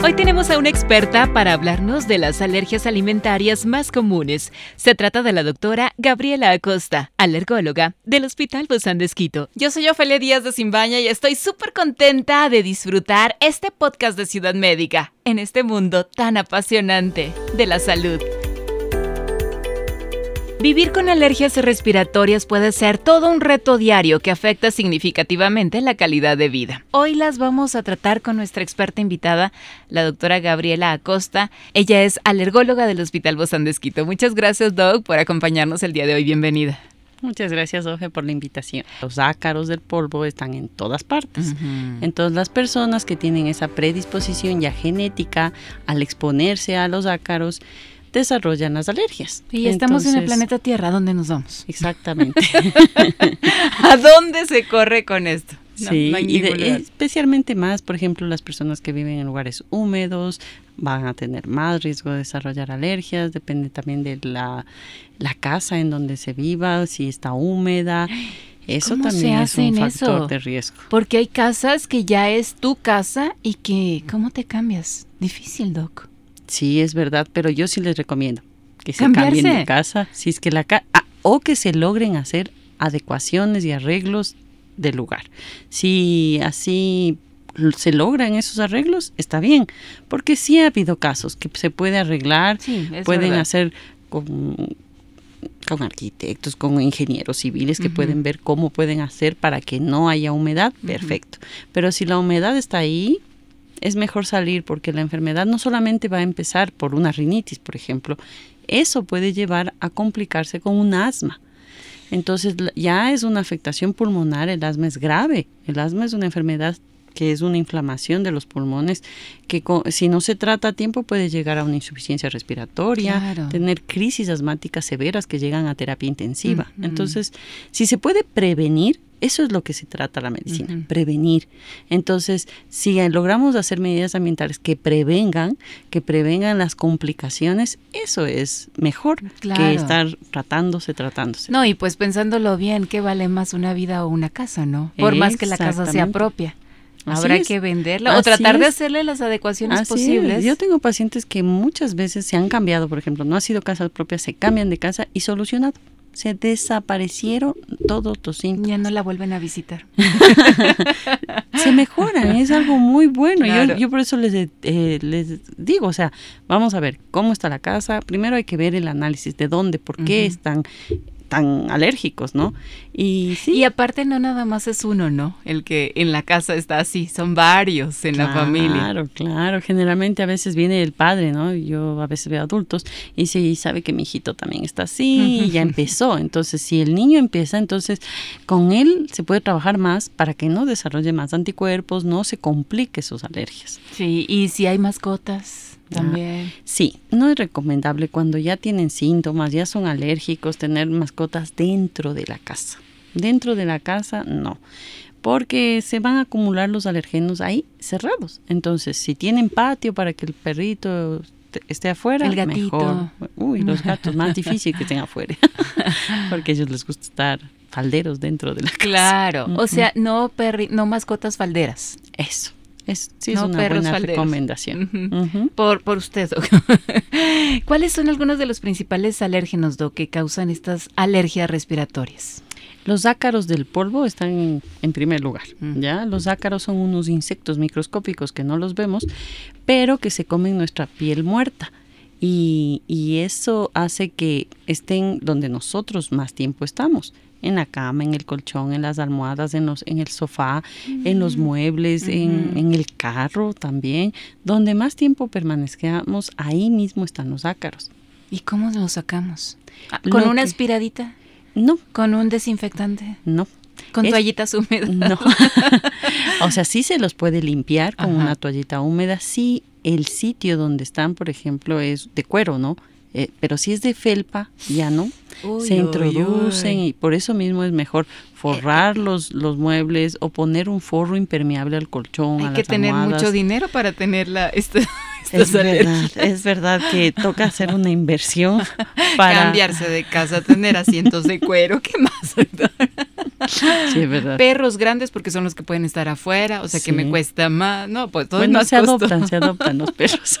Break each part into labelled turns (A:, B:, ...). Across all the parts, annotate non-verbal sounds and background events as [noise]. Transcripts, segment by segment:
A: Hoy tenemos a una experta para hablarnos de las alergias alimentarias más comunes. Se trata de la doctora Gabriela Acosta, alergóloga del Hospital Bozán de Esquito. Yo soy Ofelia Díaz de Simbaña y estoy súper contenta de disfrutar este podcast de Ciudad Médica en este mundo tan apasionante de la salud. Vivir con alergias respiratorias puede ser todo un reto diario que afecta significativamente la calidad de vida. Hoy las vamos a tratar con nuestra experta invitada, la doctora Gabriela Acosta. Ella es alergóloga del Hospital Bozán de Esquito. Muchas gracias, Doc, por acompañarnos el día de hoy. Bienvenida.
B: Muchas gracias, Oje, por la invitación. Los ácaros del polvo están en todas partes. Entonces, las personas que tienen esa predisposición ya genética al exponerse a los ácaros, desarrollan las alergias.
A: Y estamos en el planeta Tierra, ¿a dónde nos vamos?
B: Exactamente. [laughs]
A: ¿A dónde se corre con esto?
B: sí, y especialmente más, por ejemplo, las personas que viven en lugares húmedos van a tener más riesgo de desarrollar alergias, depende también de la, casa en donde se viva, si está húmeda. Eso también es un factor de riesgo.
A: Porque hay casas que ya es tu casa y que, ¿cómo te cambias? Difícil, Doc.
B: Sí, es verdad, pero yo sí les recomiendo que se cambien de casa, si es que la ah, o que se logren hacer adecuaciones y arreglos del lugar. Si así se logran esos arreglos, está bien, porque sí ha habido casos que se puede arreglar, pueden hacer con, con, arquitectos, con ingenieros civiles que pueden ver cómo pueden hacer para que no haya humedad, perfecto. Pero si la humedad está ahí, es mejor salir porque la enfermedad no solamente va a empezar por una rinitis, por ejemplo, eso puede llevar a complicarse con un asma. Entonces ya es una afectación pulmonar, el asma es grave, el asma es una enfermedad que es una inflamación de los pulmones, que si no se trata a tiempo puede llegar a una insuficiencia respiratoria, tener crisis asmáticas severas que llegan a terapia intensiva. Entonces, si se puede prevenir, eso es lo que se trata la medicina, prevenir. Entonces, si logramos hacer medidas ambientales que prevengan, que prevengan las complicaciones, eso es mejor que estar tratándose, tratándose.
A: No, y pues pensándolo bien, ¿qué vale más una vida o una casa, no? Por más que la casa sea propia. Habrá que venderla o tratar de hacerle las adecuaciones posibles.
B: Yo tengo pacientes que muchas veces se han cambiado, por ejemplo, no ha sido casa propia, se cambian de casa y solucionado se desaparecieron todos los síntomas.
A: Ya no la vuelven a visitar. [laughs]
B: se mejoran, es algo muy bueno. Yo, yo, por eso les, eh, les digo, o sea, vamos a ver cómo está la casa. Primero hay que ver el análisis de dónde, por qué están tan alérgicos, ¿no?
A: Y sí. Y aparte no nada más es uno, ¿no? El que en la casa está así, son varios en la familia.
B: Claro, claro. Generalmente a veces viene el padre, ¿no? Yo a veces veo adultos y sí sabe que mi hijito también está así y ya empezó. Entonces, si el niño empieza, entonces con él se puede trabajar más para que no desarrolle más anticuerpos, no se complique sus alergias.
A: Sí, y si hay mascotas también.
B: sí, no es recomendable cuando ya tienen síntomas, ya son alérgicos, tener mascotas dentro de la casa. Dentro de la casa, no. Porque se van a acumular los alergenos ahí cerrados. Entonces, si tienen patio para que el perrito esté afuera, el gatito. mejor. Uy, los gatos, más difícil que estén afuera. [laughs] Porque a ellos les gusta estar falderos dentro de la casa.
A: Claro, o sea, no, perri no mascotas falderas.
B: Eso. Es, sí, es una buena recomendación.
A: por, por usted, [laughs] ¿Cuáles son algunos de los principales alérgenos, Doc, que causan estas alergias respiratorias?
B: Los ácaros del polvo están en primer lugar, mm. ¿ya? Los ácaros son unos insectos microscópicos que no los vemos, pero que se comen nuestra piel muerta. Y, y eso hace que estén donde nosotros más tiempo estamos en la cama, en el colchón, en las almohadas, en, los, en el sofá, en los muebles, en, el carro también. Donde más tiempo permanezcamos, ahí mismo están los ácaros.
A: ¿Y cómo los sacamos? Ah, ¿Con una aspiradita?
B: No.
A: ¿Con un desinfectante?
B: No.
A: ¿Con toallitas húmedas?
B: No. [laughs] [laughs] o sea, sí se los puede limpiar con una toallita húmeda si el sitio donde están, por ejemplo, es de cuero, ¿no? Eh, pero si es de felpa, ya no. se introducen y por eso mismo es mejor forrar los, los muebles o poner un forro impermeable al colchón.
A: Hay que tener mucho dinero para tener la, esta, [laughs] estas
B: es Verdad, es verdad que toca hacer una inversión [laughs]
A: para cambiarse de casa, tener asientos de cuero, ¿qué más? [laughs]
B: sí, es verdad.
A: Perros grandes porque son los que pueden estar afuera, o sea que me cuesta más. No, pues todo
B: bueno, se adoptan, se adoptan los perros.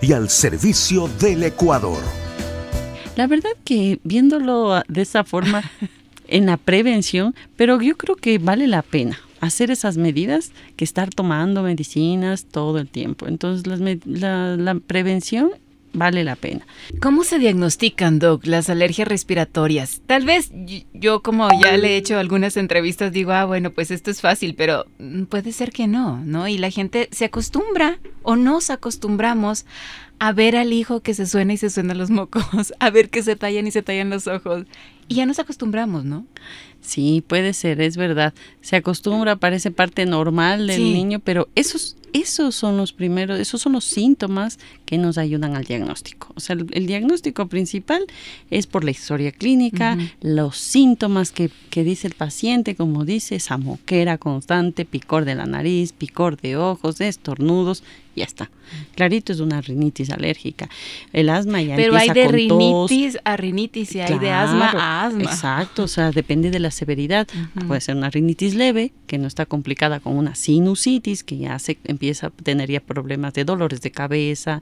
C: y al servicio del Ecuador.
B: La verdad que viéndolo de esa forma [laughs] en la prevención, pero yo creo que vale la pena hacer esas medidas que estar tomando medicinas todo el tiempo. Entonces la, la prevención vale la pena.
A: ¿Cómo se diagnostican, Doc, las alergias respiratorias? Tal vez yo como ya le he hecho algunas entrevistas digo, ah, bueno, pues esto es fácil, pero mm, puede ser que no, ¿no? Y la gente se acostumbra o nos acostumbramos a ver al hijo que se suena y se suenan los mocos, [laughs] a ver que se tallan y se tallan los ojos. Y ya nos acostumbramos, ¿no?
B: Sí, puede ser, es verdad. Se acostumbra, parece parte normal del niño, pero esos, esos son los primeros, esos son los síntomas que nos ayudan al diagnóstico. O sea, el, diagnóstico principal es por la historia clínica, los síntomas que, que, dice el paciente, como dice, esa moquera constante, picor de la nariz, picor de ojos, estornudos, ya está. Clarito es una rinitis alérgica. El asma ya
A: Pero
B: hay
A: de rinitis a rinitis y hay de asma a asma.
B: Exacto, o sea, depende de la severidad. Puede ser una rinitis leve, que no está complicada con una sinusitis, que ya se empieza a tener ya problemas de dolores de cabeza,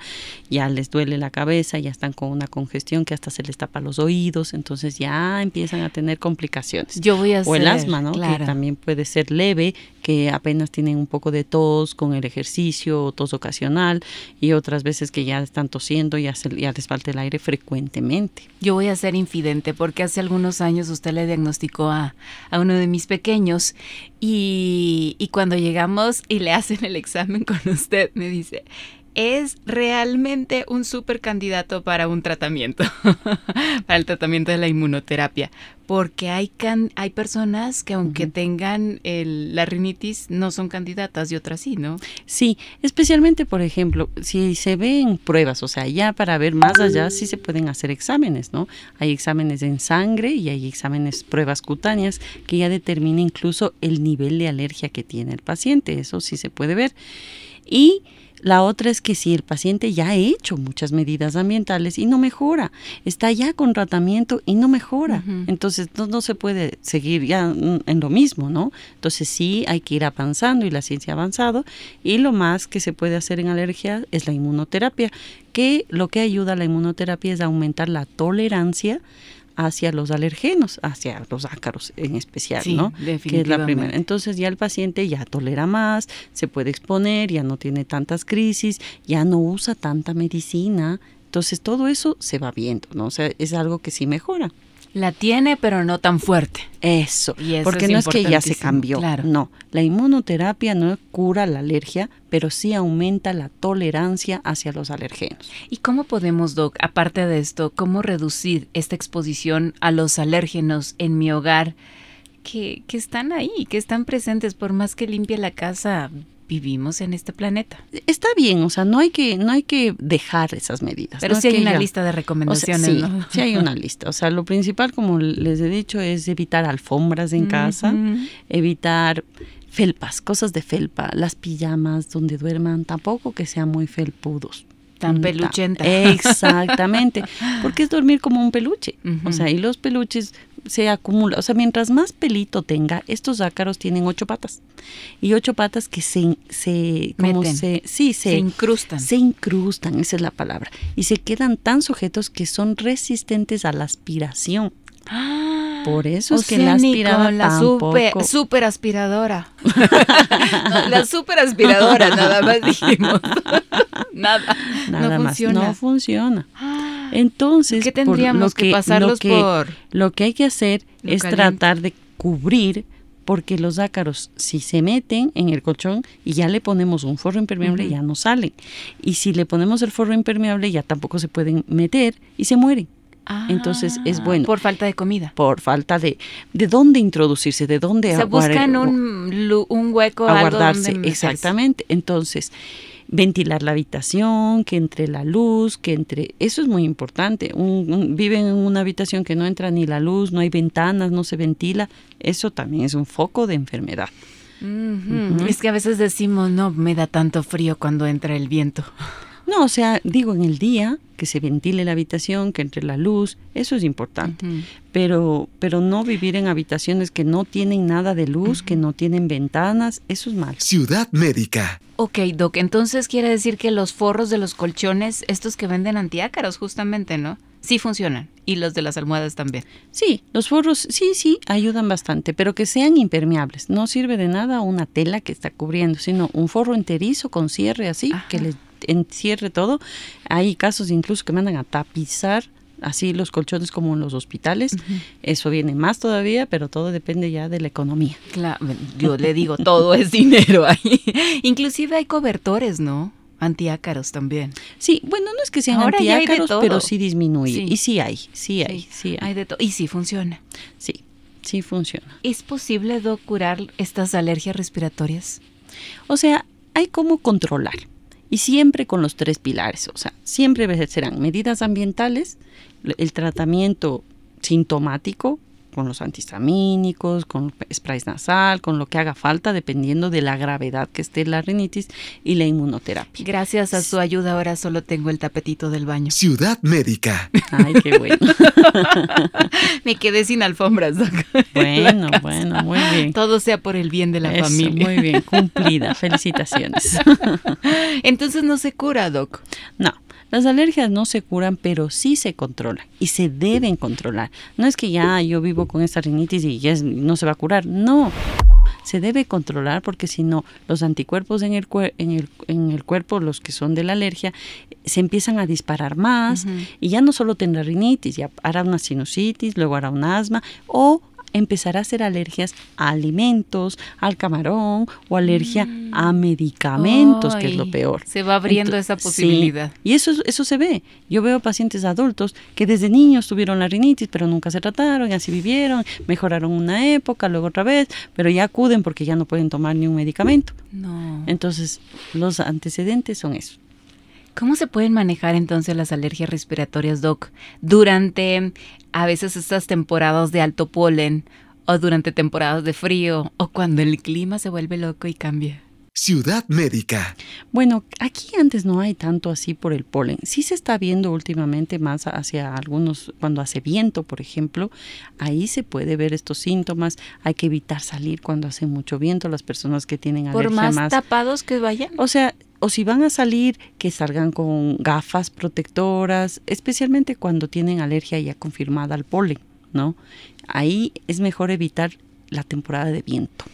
B: ya les duele la cabeza, ya están con una congestión que hasta se les tapa los oídos, entonces ya empiezan a tener complicaciones.
A: Yo voy a
B: O el asma, ¿no? Que también puede ser leve, que apenas tienen un poco de tos con el ejercicio o tos ocasional y otras veces que ya están tosiendo y ya, les falta el aire frecuentemente.
A: Yo voy a ser infidente porque hace algunos años usted le diagnosticó a, a uno de mis pequeños y, y cuando llegamos y le hacen el examen con usted me dice, es realmente un super candidato para un tratamiento, [laughs] para el tratamiento de la inmunoterapia, porque hay, hay personas que aunque tengan la rinitis no son candidatas y otras sí, ¿no?
B: Sí, especialmente, por ejemplo, si se ven pruebas, o sea, ya para ver más allá sí se pueden hacer exámenes, ¿no? Hay exámenes en sangre y hay exámenes, pruebas cutáneas, que ya determina incluso el nivel de alergia que tiene el paciente, eso sí se puede ver. Y la otra es que si el paciente ya ha hecho muchas medidas ambientales y no mejora, está ya con tratamiento y no mejora, entonces no, se puede seguir ya en lo mismo, ¿no? Entonces sí hay que ir avanzando y la ciencia ha avanzado y lo más que se puede hacer en alergia es la inmunoterapia, que lo que ayuda a la inmunoterapia es aumentar la tolerancia hacia los alergenos, hacia los ácaros en especial, ¿no? Que es la primera. Entonces ya el paciente ya tolera más, se puede exponer, ya no tiene tantas crisis, ya no usa tanta medicina. Entonces todo eso se va viendo, ¿no? O sea, es algo que sí mejora.
A: La tiene, pero no tan fuerte.
B: Eso, porque no es que ya se cambió. Claro. No, la inmunoterapia no cura la alergia, pero sí aumenta la tolerancia hacia los alergenos.
A: ¿Y cómo podemos, Doc, aparte de esto, cómo reducir esta exposición a los alérgenos en mi hogar? Que, que están ahí, que están presentes, por más que limpie la casa, vivimos en este planeta.
B: Está bien, o sea, no hay que, no hay que dejar esas medidas.
A: Pero sí hay una lista de recomendaciones,
B: sí,
A: ¿no?
B: sí hay una [laughs] lista. O sea, lo principal, como les he dicho, es evitar alfombras en casa, evitar felpas, cosas de felpa, las pijamas donde duerman, tampoco que sean muy felpudos
A: tan peluchenta.
B: Exactamente, porque es dormir como un peluche. O sea, y los peluches se acumulan, o sea, mientras más pelito tenga, estos ácaros tienen ocho patas. Y ocho patas que se, se como se, sí, se,
A: incrustan.
B: Se incrustan, esa es la palabra. Y se quedan tan sujetos que son resistentes a la aspiración.
A: Ah,
B: Por eso es que la aspiradora
A: la super, super, aspiradora. [laughs] la super aspiradora, nada más dijimos. [laughs] nada,
B: nada
A: no
B: más.
A: Funciona.
B: No funciona. Ah, Entonces,
A: ¿qué tendríamos que, pasarlos
B: lo que,
A: por?
B: Lo que hay que hacer es tratar de cubrir porque los ácaros si se meten en el colchón y ya le ponemos un forro impermeable ya no salen. Y si le ponemos el forro impermeable ya tampoco se pueden meter y se mueren. Entonces es ah, bueno.
A: Por falta de comida.
B: Por falta de de dónde introducirse, de dónde
A: Se buscan un, un hueco
B: a guardarse. Exactamente. Entonces, ventilar la habitación, que entre la luz, que entre... Eso es muy importante. viven en una habitación que no entra ni la luz, no hay ventanas, no se ventila. Eso también es un foco de enfermedad.
A: Es que a veces decimos, no, me da tanto frío cuando entra el viento.
B: No, o sea, digo en el día que se ventile la habitación, que entre la luz, eso es importante. Pero pero no vivir en habitaciones que no tienen nada de luz, que no tienen ventanas, eso es mal.
C: Ciudad Médica.
A: Ok, Doc, entonces quiere decir que los forros de los colchones, estos que venden antiácaros justamente, ¿no? Sí funcionan. Y los de las almohadas también.
B: Sí, los forros sí, sí, ayudan bastante, pero que sean impermeables. No sirve de nada una tela que está cubriendo, sino un forro enterizo con cierre así, que le encierre todo. Hay casos incluso que mandan a tapizar así los colchones como en los hospitales. Eso viene más todavía, pero todo depende ya de la economía.
A: Claro, yo le digo, todo es dinero ahí. [laughs] Inclusive hay cobertores, ¿no? Antiácaros también.
B: Sí, bueno, no es que sean antiácaros, pero sí disminuye. Y sí hay, sí hay, sí,
A: hay. de todo. Y sí funciona.
B: Sí, sí funciona.
A: ¿Es posible, curar estas alergias respiratorias?
B: O sea, hay cómo controlar y siempre con los tres pilares, o sea, siempre serán medidas ambientales, el tratamiento sintomático, con los antihistamínicos, con sprays nasal, con lo que haga falta, dependiendo de la gravedad que esté la rinitis y la inmunoterapia.
A: Gracias a su ayuda ahora solo tengo el tapetito del baño.
C: Ciudad Médica.
B: Ay, qué bueno. [laughs]
A: Me quedé sin alfombras.
B: Bueno, [laughs] bueno, muy bien.
A: Todo sea por el bien de la familia.
B: Muy bien, cumplida. [laughs] Felicitaciones.
A: Entonces no se cura, Doc.
B: No. Las alergias no se curan, pero sí se controlan y se deben controlar. No es que ya yo vivo con esta rinitis y ya no se va a curar. No, se debe controlar porque si no, los anticuerpos en el, en, el, en el cuerpo, los que son de la alergia, se empiezan a disparar más y ya no solo tendrá rinitis, ya hará una sinusitis, luego hará un asma o empezar a hacer alergias a alimentos, al camarón o alergia a mm. medicamentos, que es lo peor.
A: Se va abriendo esa posibilidad.
B: Y eso, eso se ve. Yo veo pacientes adultos que desde niños tuvieron la rinitis, pero nunca se trataron, y así vivieron, mejoraron una época, luego otra vez, pero ya acuden porque ya no pueden tomar ni un medicamento.
A: No.
B: Entonces, los antecedentes son esos.
A: ¿Cómo se pueden manejar entonces las alergias respiratorias, Doc, durante a veces estas temporadas de alto polen o durante temporadas de frío o cuando el clima se vuelve loco y cambia?
C: Ciudad Médica.
B: Bueno, aquí antes no hay tanto así por el polen. Sí se está viendo últimamente más hacia algunos, cuando hace viento, por ejemplo, ahí se puede ver estos síntomas. Hay que evitar salir cuando hace mucho viento, las personas que tienen alergia
A: por más tapados que vayan.
B: O sea, o si van a salir, que salgan con gafas protectoras, especialmente cuando tienen alergia ya confirmada al polen, ¿no? Ahí es mejor evitar la temporada de viento.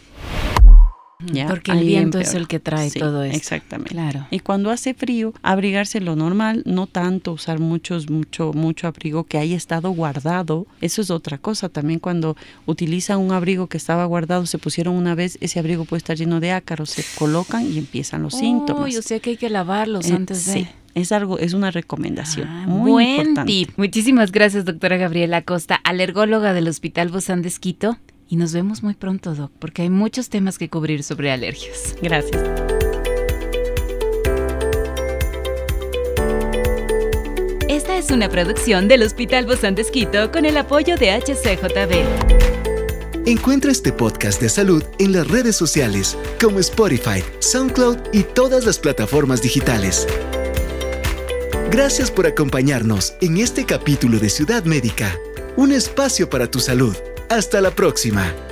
A: Porque el viento es el que trae todo eso.
B: Exactamente. Claro. Y cuando hace frío, abrigarse lo normal, no tanto usar muchos, mucho, mucho abrigo que haya estado guardado. Eso es otra cosa. También cuando utilizan un abrigo que estaba guardado, se pusieron una vez, ese abrigo puede estar lleno de ácaros, se colocan y empiezan los síntomas.
A: Yo sé que hay que lavarlos eh, antes de. Sí.
B: Es algo, es una recomendación. Ah, muy buen importante. tip.
A: Muchísimas gracias, doctora Gabriela Costa, alergóloga del Hospital Bozán de Esquito. Y nos vemos muy pronto, Doc, porque hay muchos temas que cubrir sobre alergias.
B: Gracias.
A: Esta es una producción del Hospital Bozán de con el apoyo de HCJB.
C: Encuentra este podcast de salud en las redes sociales como Spotify, SoundCloud y todas las plataformas digitales. Gracias por acompañarnos en este capítulo de Ciudad Médica, un espacio para tu salud. Hasta la próxima.